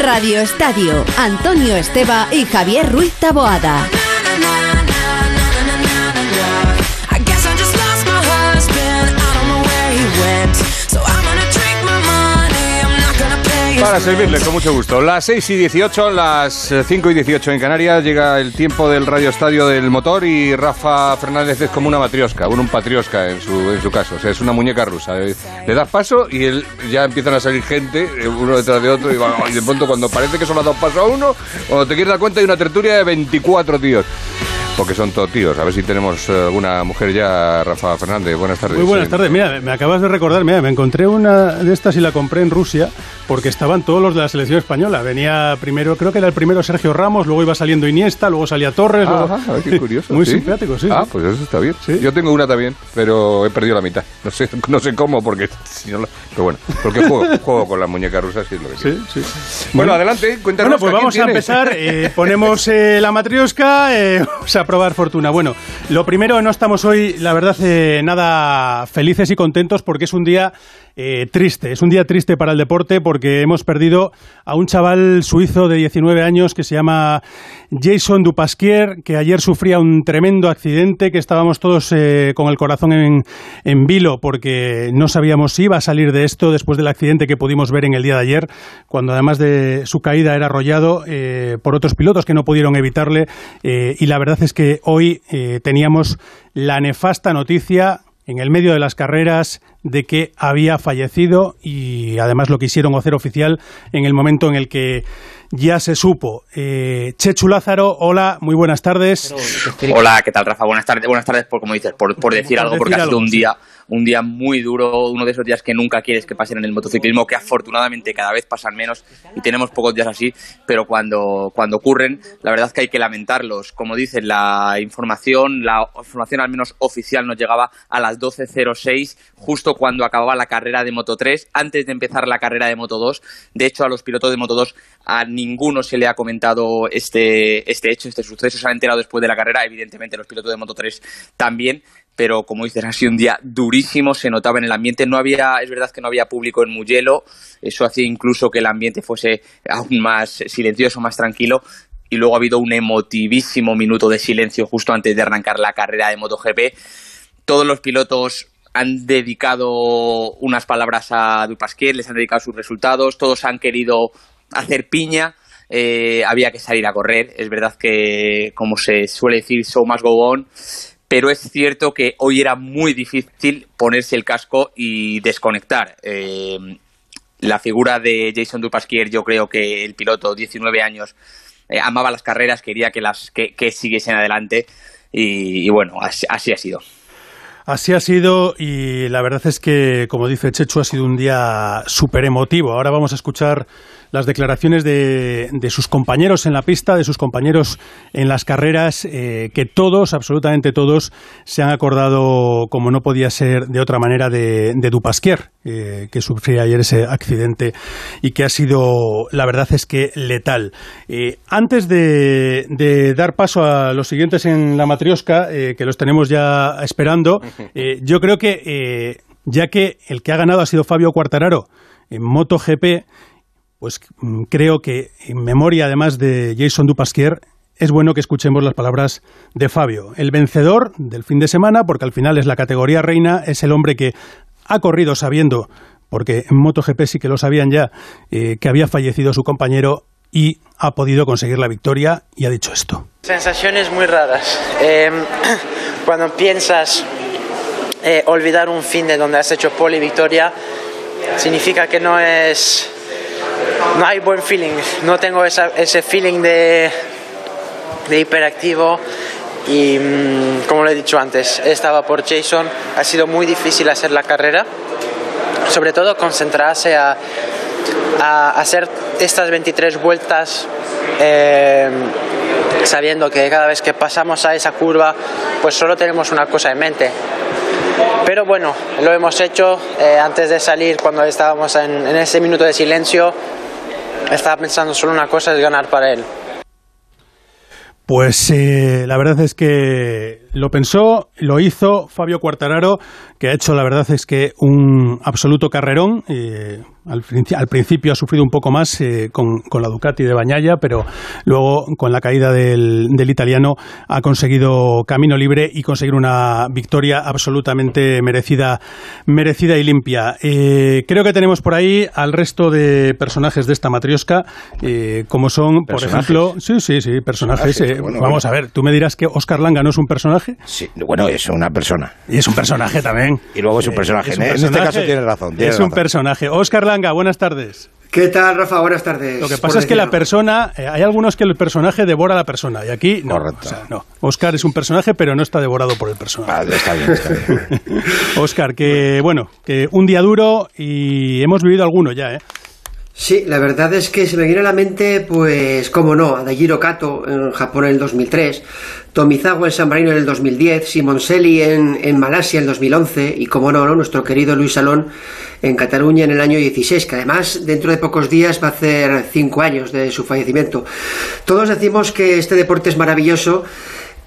Radio Estadio, Antonio Esteba y Javier Ruiz Taboada. Para servirle con mucho gusto. Las 6 y 18, las 5 y 18 en Canarias, llega el tiempo del Radio Estadio del Motor y Rafa Fernández es como una matriosca, un, patriosca en su, en su caso. O sea, es una muñeca rusa. Eh, Le das paso y él, ya empiezan a salir gente, eh, uno detrás de otro, y, de pronto cuando parece que solo ha dado paso a uno, cuando te quieres dar cuenta hay una tertulia de 24 tíos. Porque son todos tíos. A ver si tenemos eh, alguna mujer ya, Rafa Fernández. Buenas tardes. Muy buenas tardes. Mira, me acabas de recordar, mira, me encontré una de estas y la compré en Rusia porque estaban todos los de la selección española. Venía primero, creo que era el primero Sergio Ramos, luego iba saliendo Iniesta, luego salía Torres. luego- Ajá, a ver, qué curioso. Muy sí. simpático, sí. Ah, sí. pues eso está bien. Sí. Yo tengo una también, pero he perdido la mitad. No sé, no sé cómo, porque si no la- Pero bueno, porque juego, juego con las muñecas rusas y es lo que quiero. Sí, sí. Bueno, adelante, cuéntanos. Bueno, pues ¿a quién vamos a tienes? empezar. eh, ponemos eh, la matriosca, eh, vamos probar fortuna. Bueno, lo primero, no estamos hoy, la verdad, eh, nada felices y contentos porque es un día eh, triste. Es un día triste para el deporte porque hemos perdido a un chaval suizo de 19 años que se llama Jason Dupasquier, que ayer sufría un tremendo accidente, que estábamos todos eh, con el corazón en, en vilo porque no sabíamos si iba a salir de esto después del accidente que pudimos ver en el día de ayer, cuando además de su caída era arrollado eh, por otros pilotos que no pudieron evitarle. eh, y la verdad es que hoy eh, teníamos la nefasta noticia en el medio de las carreras de que había fallecido y además lo quisieron hacer oficial en el momento en el que ya se supo. Eh, Chechu Lázaro, hola, muy buenas tardes. Hola, ¿qué tal, Rafa? Buenas tardes, buenas tardes por, como dices, por, por decir Por algo, porque ha sido un sí. Un día muy duro, uno de esos días que nunca quieres que pasen en el motociclismo, que afortunadamente cada vez pasan menos y tenemos pocos días así, pero cuando, cuando ocurren, la verdad es que hay que lamentarlos. Como dicen, la información, la información al menos oficial nos llegaba a las 12.06, justo cuando acababa la carrera de Moto 3, antes de empezar la carrera de Moto 2. De hecho, a los pilotos de Moto 2 a ninguno se le ha comentado este, este hecho, este suceso, se han enterado después de la carrera, evidentemente los pilotos de Moto 3 también, pero como dices, ha sido un día durísimo, se notaba en el ambiente, no había, es verdad que no había público en Mugello, eso hacía incluso que el ambiente fuese aún más silencioso, más tranquilo, y luego ha habido un emotivísimo minuto de silencio justo antes de arrancar la carrera de MotoGP. Todos los pilotos han dedicado unas palabras a Dupasquier, les han dedicado sus resultados, todos han querido hacer piña, eh, había que salir a correr, es verdad que, como se suele decir, show must go on, pero es cierto que hoy era muy difícil ponerse el casco y desconectar. Eh, la figura de Jason Dupasquier, yo creo que el piloto, 19 años, eh, amaba las carreras, quería que las que, siguiesen adelante y, bueno, así, así ha sido. Así ha sido y la verdad es que, como dice Chechu, ha sido un día súper emotivo. Ahora vamos a escuchar las declaraciones de, de sus compañeros en la pista, de sus compañeros en las carreras, eh, que todos, absolutamente todos, se han acordado, como no podía ser de otra manera, de, de Dupasquier, eh, que sufría ayer ese accidente y que ha sido, la verdad es que letal. Eh, antes de, de dar paso a los siguientes en la matriosca, que los tenemos ya esperando, yo creo que, ya que el que ha ganado ha sido Fabio Quartararo en MotoGP, pues mm, creo que en memoria además de Jason Dupasquier es bueno que escuchemos las palabras de Fabio, el vencedor del fin de semana, porque al final es la categoría reina, es el hombre que ha corrido sabiendo, porque en MotoGP sí que lo sabían ya, eh, que había fallecido su compañero y ha podido conseguir la victoria y ha dicho esto. Sensaciones muy raras. Eh, cuando piensas eh, olvidar un fin de donde has hecho pole y victoria, significa que no es. No hay buen feeling. No tengo ese feeling de, de hiperactivo. Y mm, como lo he dicho antes, estaba por Jason. Ha sido muy difícil hacer la carrera. Sobre todo concentrarse a, hacer estas 23 vueltas eh, sabiendo que cada vez que pasamos a esa curva pues solo tenemos una cosa en mente. Pero bueno, lo hemos hecho eh, antes de salir cuando estábamos en ese minuto de silencio. Estaba pensando solo una cosa, es ganar para él. Pues eh, la verdad es que lo pensó, lo hizo Fabio Cuartararo, que ha hecho, la verdad es que un absoluto carrerón. Eh, al, principio ha sufrido un poco más eh, con, la Ducati de Bañaya, pero luego con la caída del, italiano ha conseguido camino libre y conseguir una victoria absolutamente merecida, merecida y limpia. Eh, creo que tenemos por ahí al resto de personajes de esta matriosca, eh, como son, por ejemplo, sí, sí, sí, personajes. vamos a ver, tú me dirás que Oscar Langa no es un personaje. Sí, bueno, es una persona. Y es un personaje también. Y luego es un personaje. en este caso tiene razón. es un personaje. Oscar buenas tardes. ¿Qué tal, Rafa? Buenas tardes. Lo que pasa es que la persona, eh, hay algunos que el personaje devora a la persona y aquí no. no. Oscar es un personaje, pero no está devorado por el personaje. está bien, está bien. Oscar, que bueno, que un día duro y hemos vivido alguno ya, ¿eh? Sí, la verdad es que se me viene a la mente, pues, cómo no, Adagiro Kato en Japón en el 2003, Tomizawa en San Marino en el 2010, Simon Selly en, en Malasia en el 2011 y, como no, nuestro querido Luis Salón en Cataluña en el año 16, que además dentro de pocos días va a hacer cinco años de su fallecimiento. Todos decimos que este deporte es maravilloso,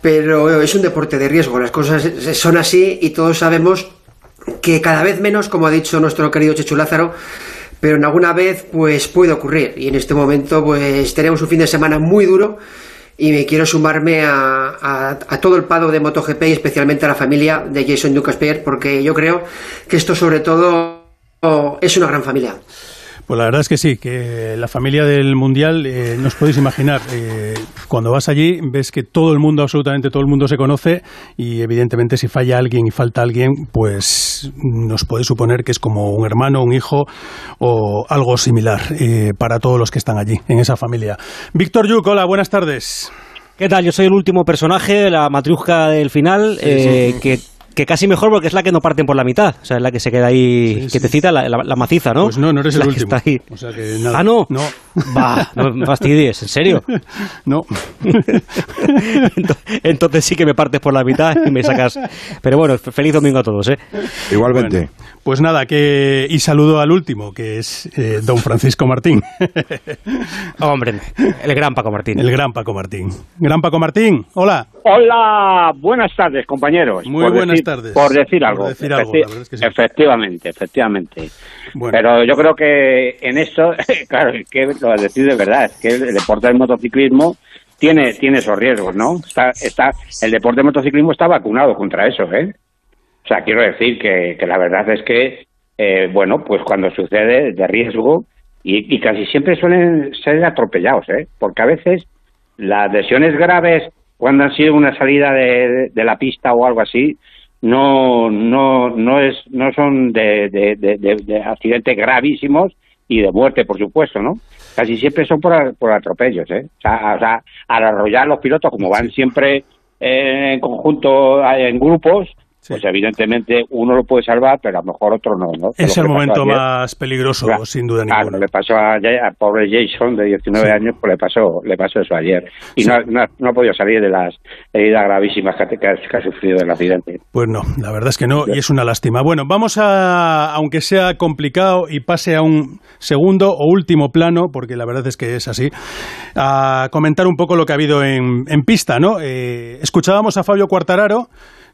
pero es un deporte de riesgo, las cosas son así y todos sabemos que cada vez menos, como ha dicho nuestro querido Chechu Lázaro, pero en alguna vez pues puede ocurrir y en este momento pues tenemos un fin de semana muy duro y me quiero sumarme a, todo el pado de MotoGP y especialmente a la familia de Jason Lucas porque yo creo que esto sobre todo es una gran familia. Pues la verdad es que sí, que la familia del Mundial, eh, no os podéis imaginar, eh, cuando vas allí ves que todo el mundo, absolutamente todo el mundo se conoce y evidentemente si falla alguien y falta alguien, pues nos puede suponer que es como un hermano, un hijo o algo similar eh, para todos los que están allí, en esa familia. Víctor Yuk, hola, buenas tardes. ¿Qué tal? Yo soy el último personaje, la matriusca del final, que que casi mejor porque es la que no parten por la mitad. O sea, es la que se queda ahí, que te cita la, maciza, ¿no? Pues no, no eres el último. Está ahí. Ah, no. No. Va, no me fastidies, ¿en serio? No. Entonces sí que me partes por la mitad y me sacas. Pero bueno, feliz domingo a todos, ¿eh? Igualmente. pues nada, que y saludo al último, que es eh, don Francisco Martín. Hombre, el gran Paco Martín. El gran Paco Martín. Gran Paco Martín, hola. Hola, buenas tardes, compañeros. Muy buenas tardes. Por decir algo. Efectivamente, efectivamente. Pero yo creo que en esto, claro, que lo decir de verdad, es que el deporte del motociclismo tiene, tiene esos riesgos, ¿no? Está, está, el deporte del motociclismo está vacunado contra eso, ¿eh? O sea, quiero decir que, que la verdad es que, eh, bueno, pues cuando sucede de riesgo, y, y casi siempre suelen ser atropellados, ¿eh? Porque a veces las lesiones graves, cuando han sido una salida de, de la pista o algo así, no no no es no son de, de, de, accidentes gravísimos y de muerte por supuesto no casi siempre son por, por atropellos eh o sea, o sea al arrollar los pilotos como van siempre en conjunto en grupos pues evidentemente uno lo puede salvar, pero a lo mejor otro no. ¿no? Es el momento más peligroso, sin duda claro, ninguna. le pasó a, pobre Jason de 19 años, pues le pasó, le pasó eso ayer. Y no, no, ha podido salir de las heridas gravísimas que, que, ha, sufrido el accidente. Pues no, la verdad es que no, y es una lástima. Bueno, vamos a, aunque sea complicado y pase a un segundo o último plano, porque la verdad es que es así, a comentar un poco lo que ha habido en, en pista, ¿no? Eh, escuchábamos a Fabio Cuartararo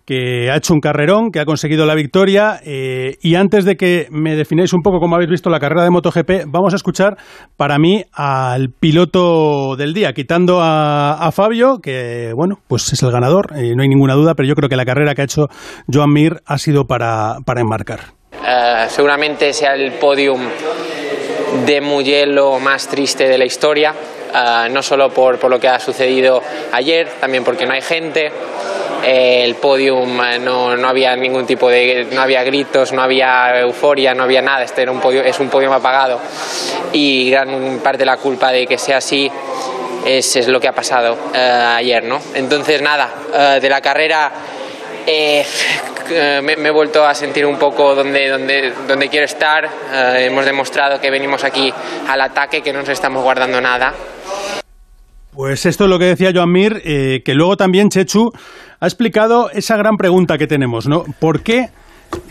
que ha hecho un carrerón, que ha conseguido la victoria. Eh, y antes de que me defináis un poco cómo habéis visto la carrera de MotoGP, vamos a escuchar para mí al piloto del día, quitando a, Fabio, que bueno, pues es el ganador, eh, no hay ninguna duda, pero yo creo que la carrera que ha hecho Joan Mir ha sido para, para enmarcar. Eh, seguramente sea el podium de Mugello más triste de la historia, no solo por, por lo que ha sucedido ayer, también porque no hay gente el podium eh, no, no, había ningún tipo de no había gritos no había euforia no había nada este era un podio, es un podium apagado y gran parte de la culpa de que sea así es, es lo que ha pasado eh, ayer no entonces nada eh, de la carrera me, he vuelto a sentir un poco donde, donde, donde quiero estar. hemos demostrado que venimos aquí al ataque, que no nos estamos guardando nada. Pues esto es lo que decía Joan Mir, que luego también Chechu ha explicado esa gran pregunta que tenemos, ¿no? ¿Por qué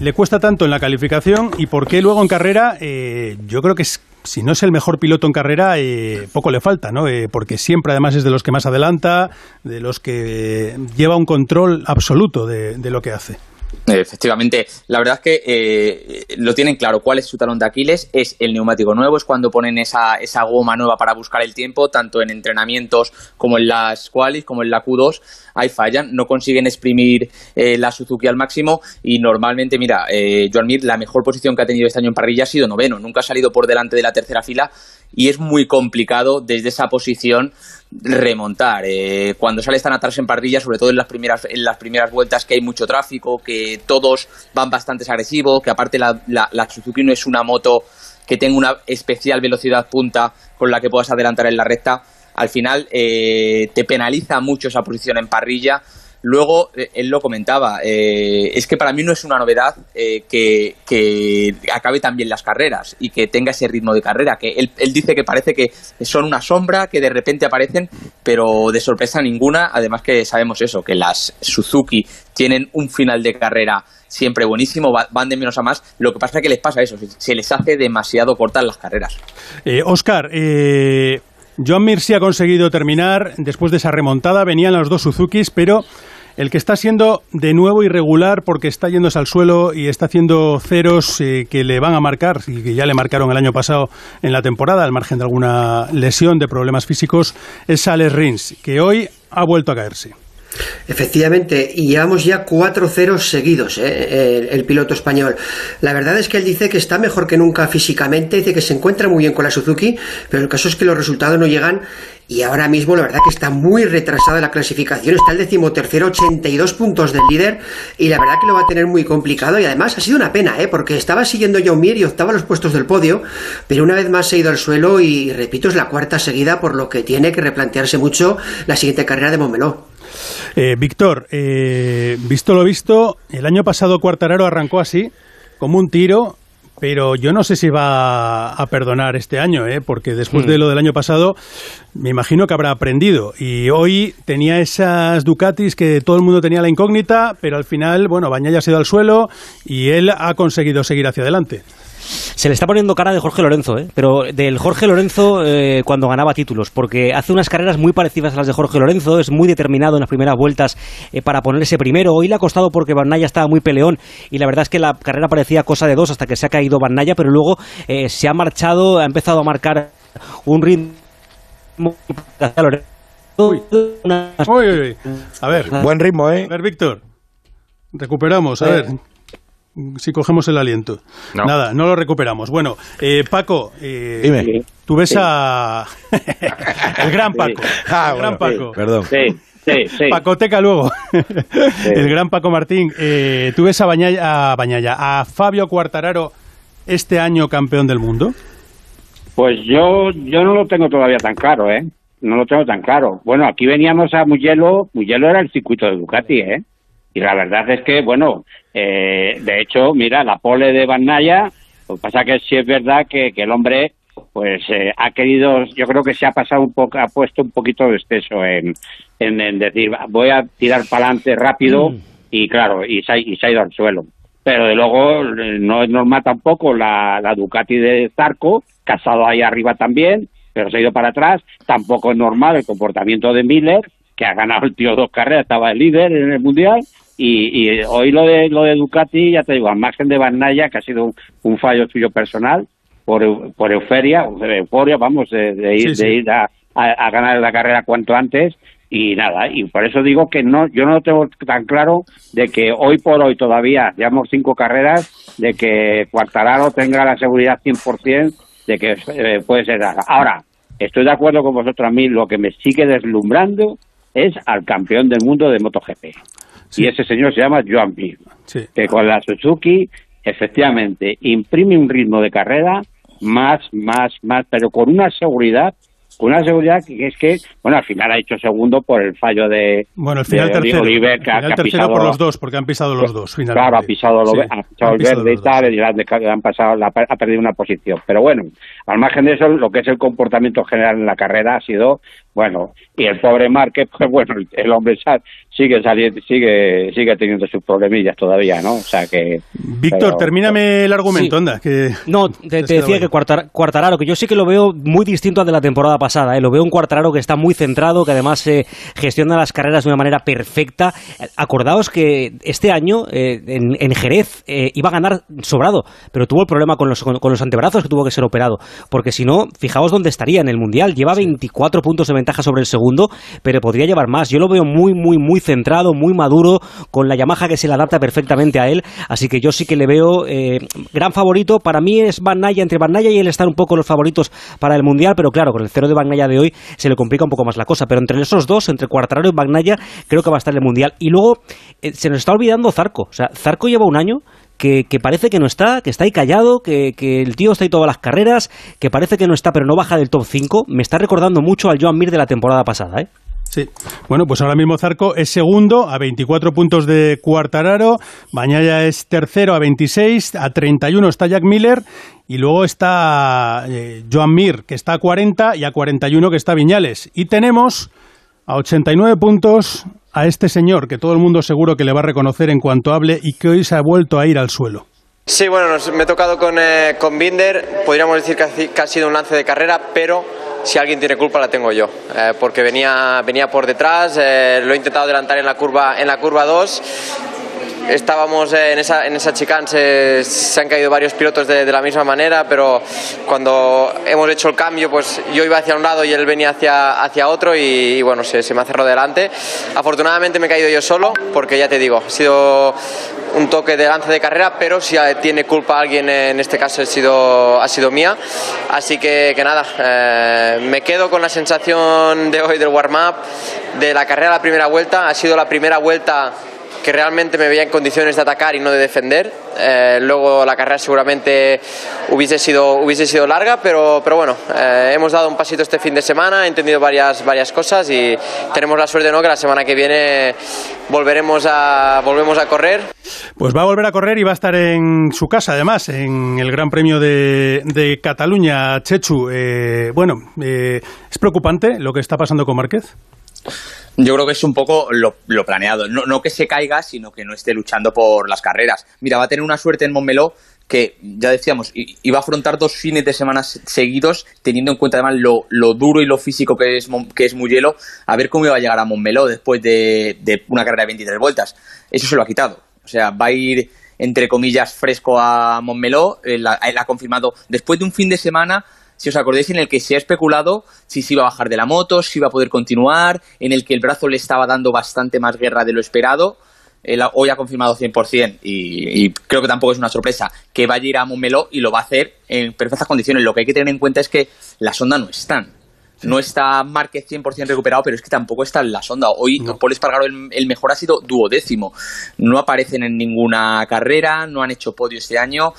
le cuesta tanto en la calificación y por qué luego en carrera, eh, yo creo que si no es el mejor piloto en carrera, eh, poco le falta, ¿no? Eh, porque siempre además es de los que más adelanta, de los que lleva un control absoluto de lo que hace. Efectivamente, la verdad es que eh, lo tienen claro cuál es su talón de Aquiles, es el neumático nuevo, es cuando ponen esa, esa goma nueva para buscar el tiempo, tanto en entrenamientos como en las qualis, como en la Q2, ahí fallan, no consiguen exprimir eh, la Suzuki al máximo y normalmente, mira, eh, Joan Mir, la mejor posición que ha tenido este año en parrilla ha sido noveno, nunca ha salido por delante de la tercera fila y es muy complicado desde esa posición remontar. Eh, cuando sales tan atrás en parrilla, sobre todo en las primeras en las primeras vueltas que hay mucho tráfico, que todos van bastante agresivos, que aparte la, la, Suzuki no es una moto que tenga una especial velocidad punta con la que puedas adelantar en la recta, al final eh, te penaliza mucho esa posición en parrilla. Luego, eh, él lo comentaba, eh, es que para mí no es una novedad eh, que, acabe también las carreras y que tenga ese ritmo de carrera, que él, dice que parece que son una sombra, que de repente aparecen, pero de sorpresa ninguna, además que sabemos eso, que las Suzuki tienen un final de carrera siempre buenísimo, van de menos a más, lo que pasa es que les pasa eso, se les hace demasiado cortar las carreras. Oscar, Joan Mir sí ha conseguido terminar después de esa remontada, venían los dos Suzukis, pero el que está siendo de nuevo irregular porque está yéndose al suelo y está haciendo ceros eh, que le van a marcar y que ya le marcaron el año pasado en la temporada, al margen de alguna lesión, de problemas físicos, es Alex Rins, que hoy ha vuelto a caerse. Efectivamente, y llevamos ya cuatro ceros seguidos, ¿eh? el, piloto español. La verdad es que él dice que está mejor que nunca físicamente, dice que se encuentra muy bien con la Suzuki, pero el caso es que los resultados no llegan y ahora mismo la verdad que está muy retrasada la clasificación, está el decimotercero, 82 puntos del líder y la verdad que lo va a tener muy complicado y además ha sido una pena, ¿eh? porque estaba siguiendo John Mir y octava los puestos del podio, pero una vez más se ha ido al suelo y repito, es la cuarta seguida por lo que tiene que replantearse mucho la siguiente carrera de Montmeló. Eh, Víctor, eh, visto lo visto, el año pasado Cuartararo arrancó así, como un tiro, pero yo no sé si va a perdonar este año, ¿eh? porque después de hmm. lo del año pasado, me imagino que habrá aprendido. Y hoy tenía esas Ducatis que todo el mundo tenía la incógnita, pero al final, bueno, Bañaya se ha ido al suelo y él ha conseguido seguir hacia adelante. Se le está poniendo cara de Jorge Lorenzo, ¿eh? pero del Jorge Lorenzo eh, cuando ganaba títulos, porque hace unas carreras muy parecidas a las de Jorge Lorenzo, es muy determinado en las primeras vueltas eh, para ponerse primero. Hoy le ha costado porque Barnaya estaba muy peleón y la verdad es que la carrera parecía cosa de dos hasta que se ha caído Barnaya, pero luego eh, se ha marchado, ha empezado a marcar un ritmo. Uy. Uy, A ver, buen ritmo, ¿eh? A ver, Víctor. Recuperamos, a ver si cogemos el aliento. Nada, no lo recuperamos. Bueno, eh, Paco, eh, Dime. tú ves a... el gran Paco. Ah, el gran Paco. Perdón. Sí, sí, Pacoteca luego. el gran Paco Martín. Eh, ¿Tú ves a Bañaya, a Bañaya, a Fabio Cuartararo este año campeón del mundo? Pues yo, yo no lo tengo todavía tan claro, ¿eh? No lo tengo tan claro. Bueno, aquí veníamos a Mugello. Mugello era el circuito de Ducati, ¿eh? Y la verdad es que, bueno, eh, de hecho, mira, la pole de Van Naya, lo que pasa que sí es verdad que, el hombre pues eh, ha querido, yo creo que se ha pasado un poco, ha puesto un poquito de exceso en, en, decir, voy a tirar para adelante rápido mm. y claro, y se, ha, y se ha ido al suelo. Pero de luego no es normal tampoco la, la Ducati de Zarco, casado ahí arriba también, pero se ha ido para atrás. Tampoco es normal el comportamiento de Miller, que ha ganado el tío dos carreras, estaba el líder en el mundial y, hoy lo de lo de Ducati, ya te digo, al margen de Van que ha sido un, fallo suyo personal, por, por euforia, euforia, vamos, de, ir, de ir a, ganar la carrera cuanto antes, y nada, y por eso digo que no, yo no tengo tan claro de que hoy por hoy todavía llevamos cinco carreras, de que Cuartararo tenga la seguridad 100% de que eh, puede ser. Ahora, estoy de acuerdo con vosotros a mí, lo que me sigue deslumbrando es al campeón del mundo de MotoGP. Y ese señor se llama Joan Mir, que con la Suzuki efectivamente imprime un ritmo de carrera más, más, más, pero con una seguridad con una seguridad que es que, bueno, al final ha hecho segundo por el fallo de, bueno, el final tercero, Oliver, que, ha pisado por los dos, porque han pisado los dos, finalmente. Claro, ha pisado, ha pisado el verde y tal, y han, pasado, ha perdido una posición. Pero bueno, al margen de eso, lo que es el comportamiento general en la carrera ha sido, bueno, y el pobre Marque, pues bueno, el hombre sigue saliendo, sigue, sigue teniendo sus problemillas todavía, ¿no? O sea que. Víctor, termíname el argumento, anda. Que no, te, decía que Cuartararo, que yo sí que lo veo muy distinto al de la temporada pasada. ¿eh? Lo veo un Cuartararo que está muy centrado, que además eh, gestiona las carreras de una manera perfecta. Acordaos que este año eh, en, Jerez eh, iba a ganar sobrado, pero tuvo el problema con los, con, los antebrazos que tuvo que ser operado. Porque si no, fijaos dónde estaría en el mundial. Lleva 24 puntos de ventaja sobre el segundo, pero podría llevar más. Yo lo veo muy, muy, muy centrado, muy maduro, con la Yamaha que se le adapta perfectamente a él, así que yo sí que le veo eh, gran favorito. Para mí es Van entre Van y él están un poco los favoritos para el Mundial, pero claro, con el cero de Van de hoy se le complica un poco más la cosa, pero entre esos dos, entre Cuartararo y Van creo que va a estar el Mundial. Y luego eh, se nos está olvidando Zarco, o sea, Zarco lleva un año que, parece que no está, que está ahí callado, que, el tío está ahí todas las carreras, que parece que no está, pero no baja del top 5. Me está recordando mucho al Joan Mir de la temporada pasada, ¿eh? Sí. Bueno, pues ahora mismo Zarco es segundo a 24 puntos de Cuartararo, Bañaya es tercero a 26, a 31 está Jack Miller y luego está eh, Joan Mir que está a 40 y a 41 que está Viñales. Y tenemos a 89 puntos a este señor que todo el mundo seguro que le va a reconocer en cuanto hable y que hoy se ha vuelto a ir al suelo. Sí, bueno, me he tocado con, eh, con Binder, podríamos decir que ha sido un lance de carrera, pero si alguien tiene culpa la tengo yo, eh, porque venía, venía por detrás, eh, lo he intentado adelantar en la curva en la curva 2 estábamos en esa, en esa chicane, se, han caído varios pilotos de, la misma manera, pero cuando hemos hecho el cambio, pues yo iba hacia un lado y él venía hacia, hacia otro y, bueno, se, se, me cerrado delante. Afortunadamente me he caído yo solo, porque ya te digo, ha sido un toque de lance de carrera, pero si tiene culpa alguien, en este caso ha sido, ha sido mía. Así que, que nada, eh, me quedo con la sensación de hoy del warm-up, de la carrera la primera vuelta. Ha sido la primera vuelta que realmente me veía en condiciones de atacar y no de defender. Eh, luego la carrera seguramente hubiese sido, hubiese sido larga, pero, pero bueno, eh, hemos dado un pasito este fin de semana, he entendido varias, varias cosas y tenemos la suerte ¿no? que la semana que viene volveremos a, volvemos a correr. Pues va a volver a correr y va a estar en su casa, además, en el Gran Premio de, de Cataluña, Chechu. Eh, bueno, ¿es preocupante lo que está pasando con Márquez? Yo creo que es un poco lo, planeado. No, que se caiga, sino que no esté luchando por las carreras. Mira, va a tener una suerte en Montmeló que, ya decíamos, iba a afrontar dos fines de semana seguidos, teniendo en cuenta además lo, duro y lo físico que es, que es Mugello, a ver cómo iba a llegar a Montmeló después de, una carrera de 23 vueltas. Eso se lo ha quitado. O sea, va a ir, entre comillas, fresco a Montmeló. Él ha confirmado, después de un fin de semana si os acordáis, en el que se ha especulado si se iba a bajar de la moto, si iba a poder continuar, en el que el brazo le estaba dando bastante más guerra de lo esperado. hoy ha confirmado 100% y, y creo que tampoco es una sorpresa que vaya a ir a Montmeló y lo va a hacer en perfectas condiciones. Lo que hay que tener en cuenta es que la sonda no está. No está Márquez 100% recuperado, pero es que tampoco está en la sonda. Hoy Paul Espargaro el, mejor ha sido duodécimo. No aparecen en ninguna carrera, no han hecho podio este año.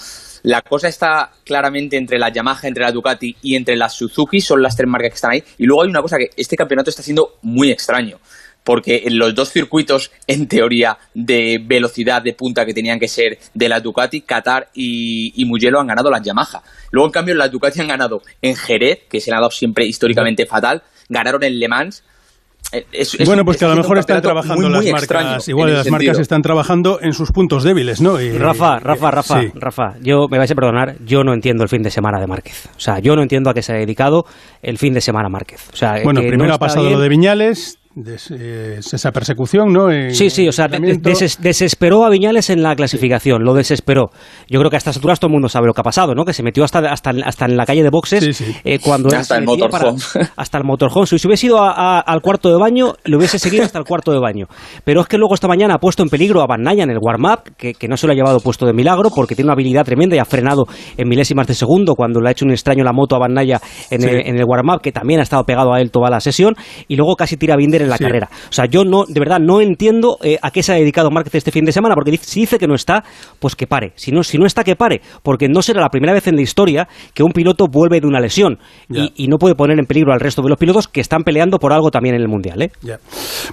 La cosa está claramente entre la Yamaha, entre la Ducati y entre la Suzuki, son las tres marcas que están ahí. Y luego hay una cosa que este campeonato está siendo muy extraño porque en los dos circuitos, en teoría, de velocidad de punta que tenían que ser de la Ducati, Qatar y, y Mugello han ganado las Yamaha. Luego, en cambio, la Ducati han ganado en Jerez, que se le ha dado siempre históricamente fatal, ganaron en Le Mans, eh, bueno, pues que a lo mejor están trabajando las marcas, igual las marcas están trabajando en sus puntos débiles, ¿no? Rafa, Rafa, Rafa, Rafa, yo me vais a perdonar, yo no entiendo el fin de semana de Márquez. O sea, yo no entiendo a qué se ha dedicado el fin de semana Márquez. O sea, bueno, primero ha pasado lo de Viñales, esa persecución, ¿no? sí, sí, o sea, desesperó a Viñales en la clasificación, lo desesperó. Yo creo que a estas alturas todo el mundo sabe lo que ha pasado, ¿no? Que se metió hasta, hasta, hasta en la calle de boxes eh, cuando hasta el motorhome. hasta el motorhome. Si hubiese ido al cuarto de baño, le hubiese seguido hasta el cuarto de baño. Pero es que luego esta mañana ha puesto en peligro a Van en el warm-up, que, no se lo ha llevado puesto de milagro, porque tiene una habilidad tremenda y ha frenado en milésimas de segundo cuando le ha hecho un extraño la moto a Van en, el, en el warm-up, que también ha estado pegado a él toda la sesión, y luego casi tira a Binder en la carrera. O sea, yo no, de verdad, no entiendo eh, a qué se ha dedicado Márquez este fin de semana, porque si dice que no está, pues que pare. Si no, si no está, que pare, porque no será la primera vez en la historia que un piloto vuelve de una lesión y, no puede poner en peligro al resto de los pilotos que están peleando por algo también en el Mundial. ¿eh?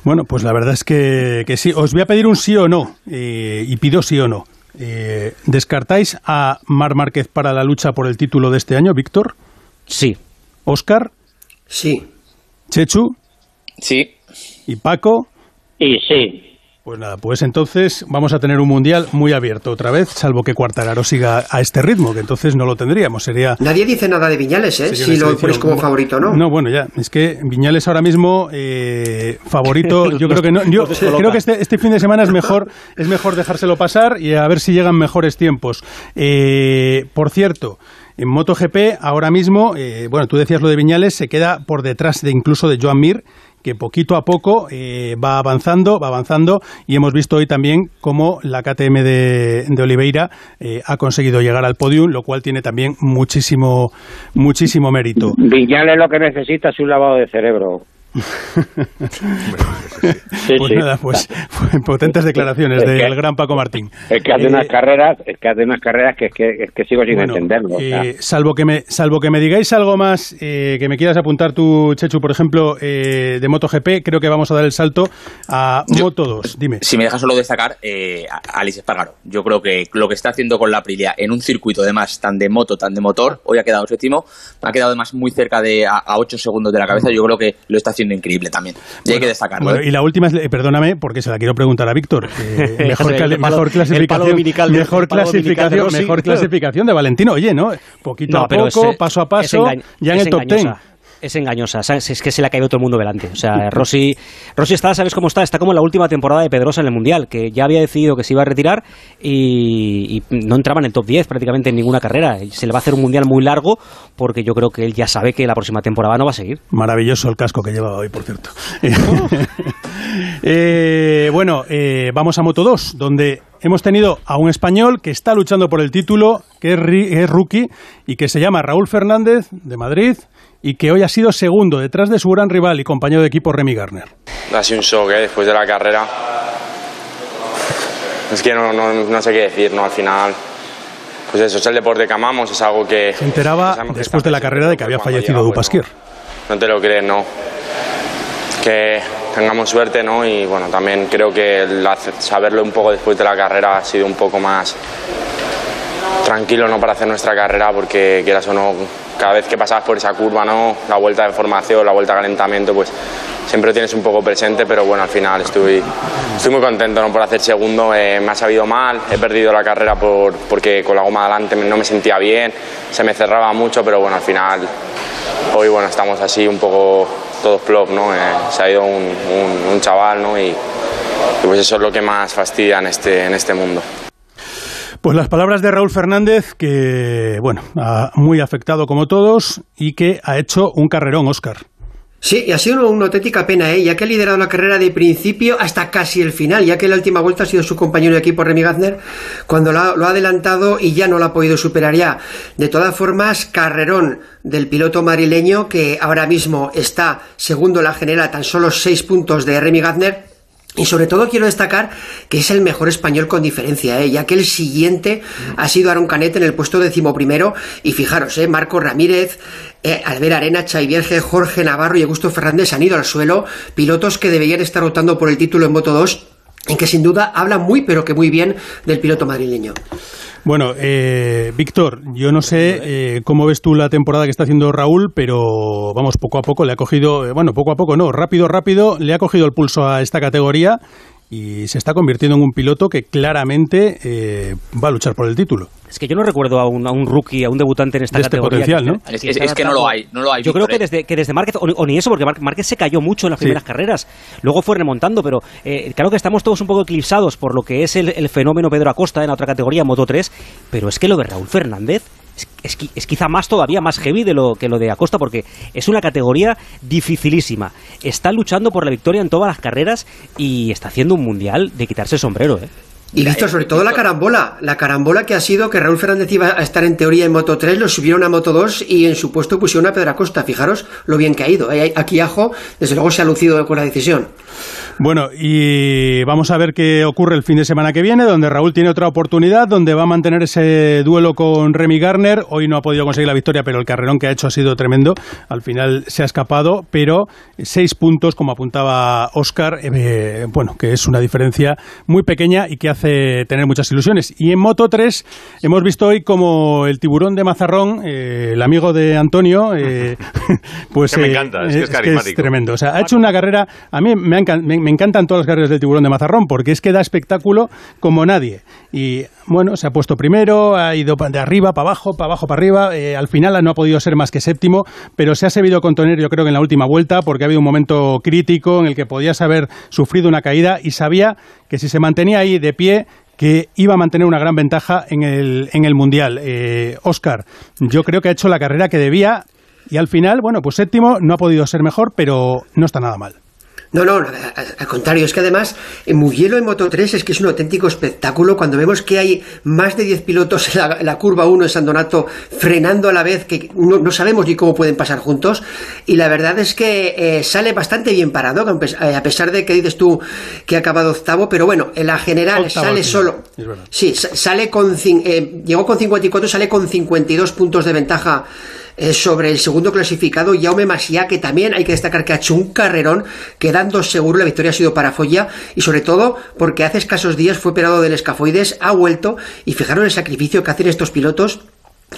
Bueno, pues la verdad es que, sí. Os voy a pedir un sí o no, eh, y pido sí o no. Eh, ¿Descartáis a Mar Márquez para la lucha por el título de este año, Víctor? Sí. ¿Oscar? Sí. ¿Chechu? Sí. ¿Y Paco? Y sí, pues nada, pues entonces vamos a tener un mundial muy abierto otra vez, salvo que Cuartararo siga a este ritmo, que entonces no lo tendríamos. Sería Nadie dice nada de Viñales, ¿eh? Si lo pones como favorito, ¿no? No, bueno, ya. Es que Viñales ahora mismo eh, favorito. Yo creo que no. Yo creo que este, este, fin de semana es mejor, es mejor dejárselo pasar y a ver si llegan mejores tiempos. Eh, por cierto. En MotoGP, ahora mismo, eh, bueno, tú decías lo de Viñales, se queda por detrás de incluso de Joan Mir, que poquito a poco eh, va avanzando, va avanzando y hemos visto hoy también cómo la KTM de, Oliveira eh, ha conseguido llegar al podium, lo cual tiene también muchísimo, muchísimo mérito. Viñales lo que necesita es un lavado de cerebro. Pues nada, pues potentes declaraciones del gran Paco Martín. Es que hace unas eh, carreras, es que hace unas carreras que, es que, sigo sin entenderlo. Eh, salvo que me salvo que me digáis algo más eh, que me quieras apuntar tú, Chechu, por ejemplo, de MotoGP, creo que vamos a dar el salto a Moto 2. Dime. Si me dejas solo destacar, Alice Espargaro. Yo creo que lo que está haciendo con la Aprilia en un circuito además tan de moto, tan de motor, hoy ha quedado séptimo, ha quedado además muy cerca de a, a 8 segundos de la cabeza. Yo creo que lo está haciendo increíble también. Y hay que destacarlo. ¿eh? y la última, es, perdóname, porque se la quiero preguntar a Víctor. mejor, clasificación, mejor clasificación, mejor clasificación de Valentino. Oye, ¿no? Poquito a poco, paso a paso, ya en el top ten es engañosa. Es que se le ha caído todo el mundo delante. O sea, Rossi, Rossi está, ¿sabes cómo está? Está como en la última temporada de Pedrosa en el Mundial, que ya había decidido que se iba a retirar y, no entraba en el top 10 prácticamente en ninguna carrera. Se le va a hacer un Mundial muy largo porque yo creo que él ya sabe que la próxima temporada no va a seguir. Maravilloso el casco que llevaba hoy, por cierto. Eh, bueno, eh, vamos a Moto 2, donde hemos tenido a un español que está luchando por el título, que es rookie y que se llama Raúl Fernández de Madrid y que hoy ha sido segundo detrás de su gran rival y compañero de equipo Remy Garner. Ha sido un shock ¿eh? después de la carrera. Es que no, no, sé qué decir, ¿no? Al final, pues eso es el deporte que amamos, es algo que... Se enteraba después de la carrera de que había fallecido Dupasquier. no, te lo crees, ¿no? Que tengamos suerte, ¿no? Y bueno, también creo que saberlo un poco después de la carrera ha sido un poco más tranquilo, ¿no? Para hacer nuestra carrera, porque quieras o no cada vez que pasabas por esa curva, ¿no? la vuelta de formación, la vuelta de calentamiento, pues siempre tienes un poco presente, pero bueno, al final estoy, estoy muy contento ¿no? por hacer segundo. Eh, me ha sabido mal, he perdido la carrera por, porque con la goma adelante no me sentía bien, se me cerraba mucho, pero bueno, al final hoy bueno, estamos así un poco todos plop, ¿no? Eh, se ha ido un, un, chaval ¿no? y, pues eso es lo que más fastidia en este, en este mundo. Pues las palabras de Raúl Fernández, que, bueno, ha muy afectado como todos y que ha hecho un carrerón, Oscar. Sí, y ha sido una auténtica pena, ¿eh? ya que ha liderado la carrera de principio hasta casi el final, ya que la última vuelta ha sido su compañero de equipo Remy Gazner, cuando lo ha, lo ha adelantado y ya no lo ha podido superar ya. De todas formas, carrerón del piloto marileño que ahora mismo está segundo la general, tan solo seis puntos de Remy Gazner, y sobre todo quiero destacar que es el mejor español con diferencia, ¿eh? ya que el siguiente ha sido Aaron Canet en el puesto decimoprimero. Y fijaros, ¿eh? Marco Ramírez, eh, Albert Arena, Chay Vierge, Jorge Navarro y Augusto Fernández han ido al suelo. Pilotos que deberían estar optando por el título en Moto 2 en que sin duda habla muy pero que muy bien del piloto madrileño. Bueno, eh, Víctor, yo no sé eh, cómo ves tú la temporada que está haciendo Raúl, pero vamos, poco a poco le ha cogido, eh, bueno, poco a poco no, rápido, rápido, le ha cogido el pulso a esta categoría y se está convirtiendo en un piloto que claramente eh, va a luchar por el título. Es que yo no recuerdo a un, a un rookie, a un debutante en esta de este categoría. potencial, ¿no? Es, que no lo hay, no lo hay. Yo creo que desde, que desde Márquez, o, ni eso, porque Márquez se cayó mucho en las primeras carreras, luego fue remontando, pero eh, claro que estamos todos un poco eclipsados por lo que es el, el fenómeno Pedro Acosta en la otra categoría, Moto 3, pero es que lo de Raúl Fernández es, quizá más todavía más heavy de lo que lo de Acosta porque es una categoría dificilísima. Está luchando por la victoria en todas las carreras y está haciendo un mundial de quitarse el sombrero, ¿eh? Y listo, sobre todo la carambola, la carambola que ha sido que Raúl Fernández iba a estar en teoría en Moto 3, lo subieron a Moto 2 y en su puesto pusieron a Pedro Acosta. Fijaros lo bien que ha ido. ¿eh? Aquí Ajo, desde luego, se ha lucido con la decisión. Bueno, y vamos a ver qué ocurre el fin de semana que viene, donde Raúl tiene otra oportunidad, donde va a mantener ese duelo con Remy Garner. Hoy no ha podido conseguir la victoria, pero el carrerón que ha hecho ha sido tremendo. Al final se ha escapado, pero seis puntos, como apuntaba Oscar, eh, bueno, que es una diferencia muy pequeña y que hace hace tener muchas ilusiones. Y en Moto 3 hemos visto hoy como el tiburón de Mazarrón, eh, el amigo de Antonio, eh, pues me encanta, es, que es, carismático. tremendo. O sea, ha hecho una carrera, a mí me, me, encantan todas las carreras del tiburón de Mazarrón porque es que da espectáculo como nadie. Y bueno, se ha puesto primero, ha ido de arriba para abajo, para abajo para arriba, al final no ha podido ser más que séptimo, pero se ha sabido contener yo creo que en la última vuelta porque ha habido un momento crítico en el que podías haber sufrido una caída y sabía que si se mantenía ahí de pie que iba a mantener una gran ventaja en el, en el Mundial. Oscar, eh, yo creo que ha hecho la carrera que debía y al final, bueno, pues séptimo no ha podido ser mejor, pero no está nada mal. No, no, al contrario, es que además en Mugello en Moto 3 es que es un auténtico espectáculo cuando vemos que hay más de 10 pilotos en la, curva 1 de San Donato frenando a la vez que no, sabemos ni cómo pueden pasar juntos. Y la verdad es que eh, sale bastante bien parado eh, a pesar de que dices tú que ha acabado octavo, pero bueno, en la general sale solo, sí, sale con, eh, llegó con 54, sale con 52 puntos de ventaja sobre el segundo clasificado, Jaume Masia, que también hay que destacar que ha hecho un carrerón, quedando seguro la victoria ha sido para Folla, y sobre todo porque hace escasos días fue operado del escafoides, ha vuelto, y fijaros el sacrificio que hacen estos pilotos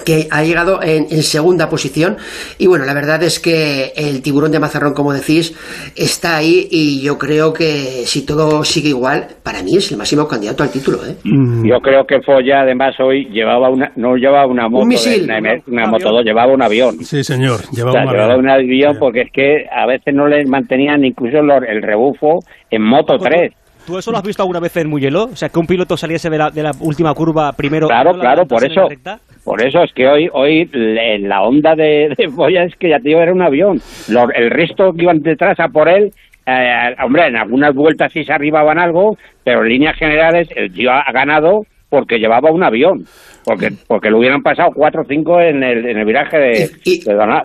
que ha llegado en, segunda posición y bueno, la verdad es que el tiburón de Mazarrón, como decís, está ahí y yo creo que si todo sigue igual, para mí es el máximo candidato al título. ¿eh? Mm. Yo creo que Foya además hoy llevaba una, no llevaba una moto, una, moto 2, llevaba un avión. Sí, señor, llevaba, un, avión. porque es que a veces no les mantenían incluso el rebufo en moto 3. ¿Tú eso lo has visto alguna vez en Mugello? O sea, que un piloto saliese de la, de la última curva primero. Claro, claro, por eso. Por eso es que hoy, hoy la onda de, de Boya es que ya te digo, era un avión. el resto que iban detrás a por él, eh, hombre, en algunas vueltas sí se arribaban algo, pero en líneas generales el tío ha ganado porque llevaba un avión. Porque, porque lo hubieran pasado cuatro o cinco en el, en el viraje de,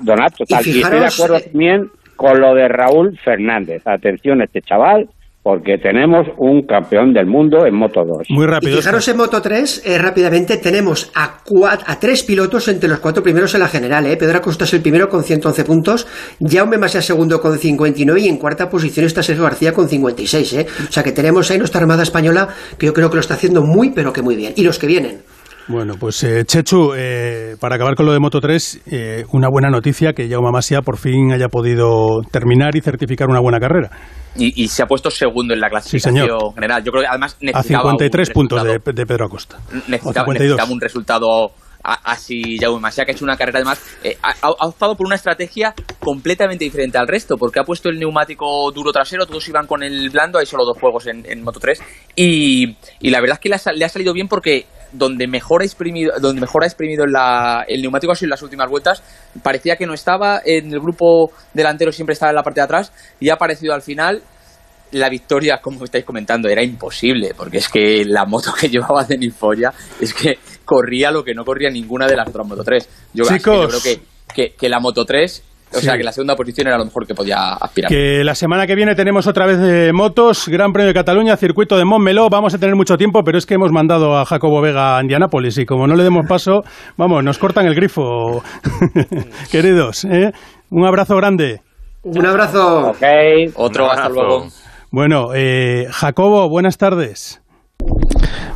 Donato. y, y estoy de acuerdo eh, también con lo de Raúl Fernández. Atención, este chaval porque tenemos un campeón del mundo en Moto 2. Muy rápido. Y fijaros en Moto 3, eh, rápidamente, tenemos a, a tres pilotos entre los cuatro primeros en la general. Eh. Pedro Acosta es el primero con 111 puntos, Jaume Masia segundo con 59 y en cuarta posición está Sergio García con 56. Eh. O sea que tenemos ahí nuestra Armada Española que yo creo que lo está haciendo muy, pero que muy bien. Y los que vienen. Bueno, pues eh, Chechu, eh, para acabar con lo de Moto 3, eh, una buena noticia que Jaume Masia por fin haya podido terminar y certificar una buena carrera. Y, se ha puesto segundo en la clasificación general. Yo creo que además necesitaba A 53 puntos de, Pedro Acosta. Necesitaba, necesitaba un resultado así Jaume Masia, que ha hecho una carrera además, ha, optado por una estrategia completamente diferente al resto, porque ha puesto el neumático duro trasero, todos iban con el blando, hay solo dos juegos en, Moto 3, y, la verdad es que le ha, salido bien porque donde mejor ha exprimido, donde mejor ha exprimido el neumático ha sido en las últimas vueltas. Parecía que no estaba en el grupo delantero, siempre estaba en la parte de atrás y ha aparecido al final. La victoria, como estáis comentando, era imposible, porque es que la moto que llevaba de es que corría lo que no corría ninguna de las otras Moto 3. Yo, creo que, que, que la Moto 3 o sea que la segunda posición era lo mejor que podía aspirar. Que la semana que viene tenemos otra vez de motos, Gran Premio de Cataluña, circuito de Montmeló. Vamos a tener mucho tiempo, pero es que hemos mandado a Jacobo Vega a Indianápolis y como no le demos paso, vamos, nos cortan el grifo. Queridos, ¿eh? un abrazo grande. Un abrazo. Ok, otro, hasta luego. Bueno, eh, Jacobo, buenas tardes.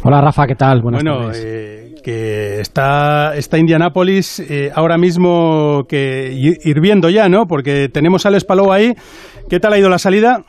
Hola Rafa, ¿qué tal? Buenas bueno, Eh, que está, está Indianápolis eh, ahora mismo que hirviendo ya, ¿no? Porque tenemos al Palou ahí. ¿Qué tal ha ido la salida?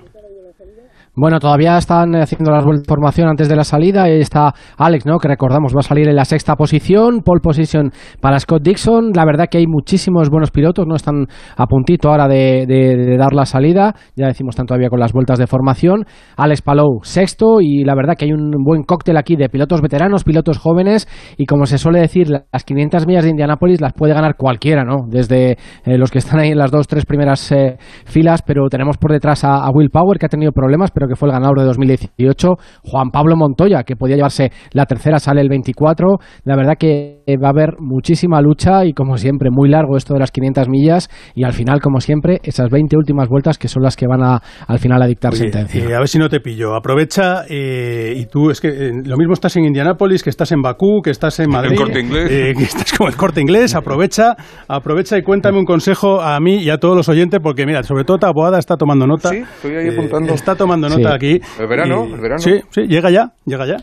Bueno, todavía están haciendo la formación antes de la salida. Ahí está Alex, ¿no? Que recordamos va a salir en la sexta posición, pole position para Scott Dixon. La verdad que hay muchísimos buenos pilotos, no están a puntito ahora de, dar la salida. Ya decimos están todavía con las vueltas de formación. Alex Palou sexto y la verdad que hay un buen cóctel aquí de pilotos veteranos, pilotos jóvenes y como se suele decir, las 500 millas de Indianápolis las puede ganar cualquiera, ¿no? Desde eh, los que están ahí en las dos, tres primeras eh, filas, pero tenemos por detrás a Will Power que ha tenido problemas, que fue el ganador de 2018, Juan Pablo Montoya, que podía llevarse la tercera, sale el 24. La verdad que va a haber muchísima lucha y como siempre, muy largo esto de las 500 millas y al final, como siempre, esas 20 últimas vueltas que son las que van a, al final a dictar sentencia. Eh, a ver si no te pillo. Aprovecha eh, y tú, es que eh, lo mismo estás en Indianápolis, que estás en Bakú, que estás en Madrid. corte inglés. que estás como el corte inglés. Aprovecha, aprovecha y cuéntame un consejo a mí y a todos los oyentes, porque mira, sobre todo Taboada está tomando nota. Sí, estoy ahí apuntando. está tomando nota aquí. El verano, el verano. Sí, sí, llega ya, llega ya.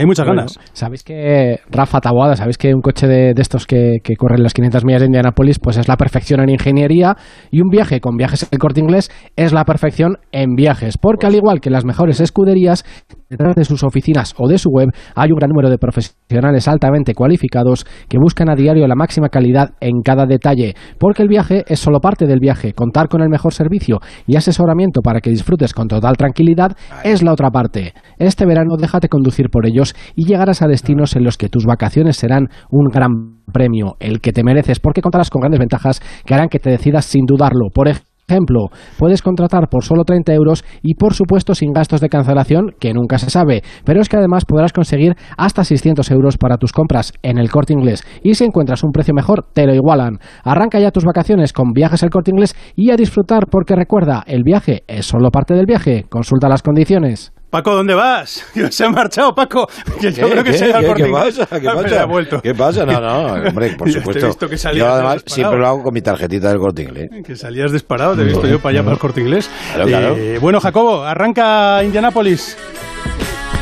Hay muchas ganas. Sabéis que, Rafa Taboada, sabéis que un coche de, estos que, corren las 500 millas de Indianapolis, pues es la perfección en ingeniería y un viaje con viajes el corte inglés es la perfección en viajes. Porque al igual que las mejores escuderías, detrás de sus oficinas o de su web hay un gran número de profesionales altamente cualificados que buscan a diario la máxima calidad en cada detalle. Porque el viaje es solo parte del viaje. Contar con el mejor servicio y asesoramiento para que disfrutes con total tranquilidad es la otra parte. Este verano déjate conducir por ellos y llegarás a destinos en los que tus vacaciones serán un gran premio, el que te mereces, porque contarás con grandes ventajas que harán que te decidas sin dudarlo. Por ejemplo, puedes contratar por solo 30 euros y por supuesto sin gastos de cancelación, que nunca se sabe, pero es que además podrás conseguir hasta 600 euros para tus compras en el corte inglés y si encuentras un precio mejor, te lo igualan. Arranca ya tus vacaciones con viajes al corte inglés y a disfrutar porque recuerda, el viaje es solo parte del viaje, consulta las condiciones. Paco, ¿dónde vas? Se ha marchado, Paco. Yo creo que se ha ¿Qué, ¿Qué pasa? ¿Qué pasa? ¿Qué pasa? No, no, hombre, por supuesto. Que yo además siempre lo hago con mi tarjetita del corte inglés. Que salías disparado, te he visto yo para allá, para el corte inglés. Claro, claro. Eh, bueno, Jacobo, arranca Indianápolis.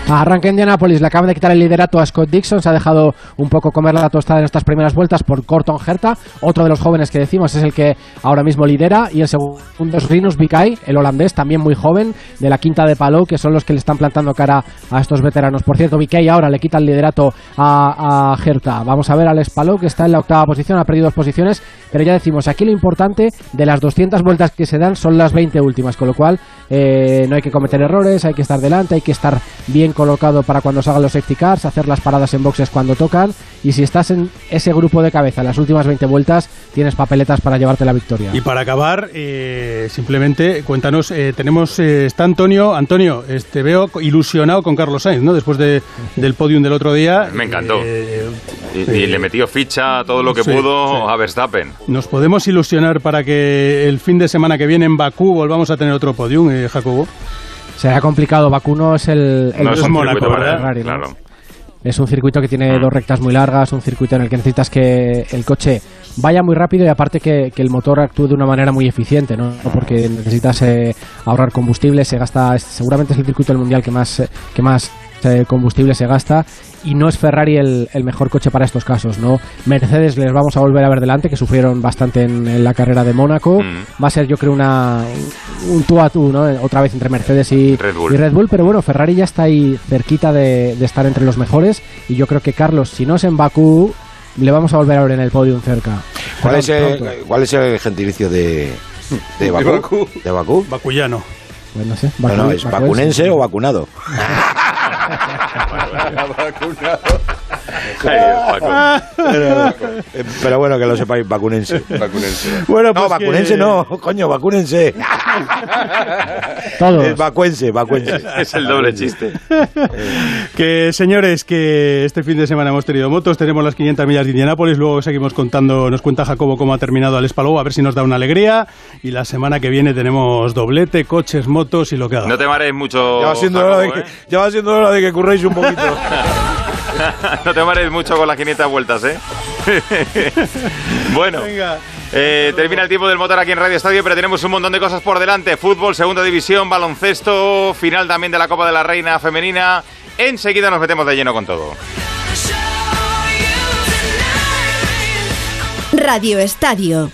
Arranca Indianapolis, le acaban de quitar el liderato a Scott Dixon, se ha dejado un poco comer la tostada en estas primeras vueltas por Corton Herta, otro de los jóvenes que decimos es el que ahora mismo lidera, y el segundo es Rinus Bikai, el holandés, también muy joven, de la quinta de Palou, que son los que le están plantando cara a estos veteranos. Por cierto, Bikai ahora le quita el liderato a, a Herta. Vamos a ver al Palou, que está en la octava posición, ha perdido dos posiciones, pero ya decimos, aquí lo importante de las 200 vueltas que se dan son las 20 últimas, con lo cual eh, no hay que cometer errores, hay que estar delante, hay que estar bien colocado para cuando salgan los safety cars, hacer las paradas en boxes cuando tocan y si estás en ese grupo de cabeza en las últimas 20 vueltas tienes papeletas para llevarte la victoria. Y para acabar, eh, simplemente cuéntanos, eh, tenemos, eh, está Antonio, Antonio, te este, veo ilusionado con Carlos Sainz, ¿no? Después de, del podium del otro día. Me encantó. y, le metió ficha todo lo que pudo a Verstappen. ¿Nos podemos ilusionar para que el fin de semana que viene en Bakú volvamos a tener otro podium, Jacobo? Será complicado. Bakuno es el, el es Mónaco, ¿verdad? claro. Es un circuito que tiene mm. dos rectas muy largas, un circuito en el que necesitas que el coche vaya muy rápido y aparte que, el motor actúe de una manera muy eficiente, ¿no? Porque necesitas eh, ahorrar combustible, se gasta, seguramente es el circuito del mundial que más, eh, que más eh, combustible se gasta y no es Ferrari el, mejor coche para estos casos, ¿no? Mercedes les vamos a volver a ver delante, que sufrieron bastante en, la carrera de Mónaco. Mm. Va a ser, yo creo, una un tú a tú, ¿no? Otra vez entre Mercedes y Red, Bull. pero bueno, Ferrari ya está ahí cerquita de, estar entre los mejores y yo creo que Carlos, si no es en Bakú, le vamos a volver a ver en el podium cerca. ¿Cuál, es el, ¿cuál es el gentilicio de, de Bakú? ¿De Bakú? Bakuyano. Pues no sé. no, ¿es vacunense o vacunado? vacunado. Pero, bueno, que lo sepáis, vacunense. Bueno, no, pues vacunense no, coño, vacúnense. Todos. vacuense, vacuense. Es el doble chiste. que señores, que este fin de semana hemos tenido motos, tenemos las 500 millas de Indianápolis, luego seguimos contando, nos cuenta Jacobo cómo ha terminado el Espalou, a ver si nos da una alegría. Y la semana que viene tenemos doblete, coches, motos y lo que haga. No te marees mucho. Ya va siendo, hora, de que, ¿eh? ya va siendo hora de que curréis un poquito. no te marees mucho con las 500 vueltas, ¿eh? bueno. Eh, termina el tiempo del motor aquí en Radio Estadio, pero tenemos un montón de cosas por delante. Fútbol, segunda división, baloncesto, final también de la Copa de la Reina Femenina. Enseguida nos metemos de lleno con todo. Radio Estadio.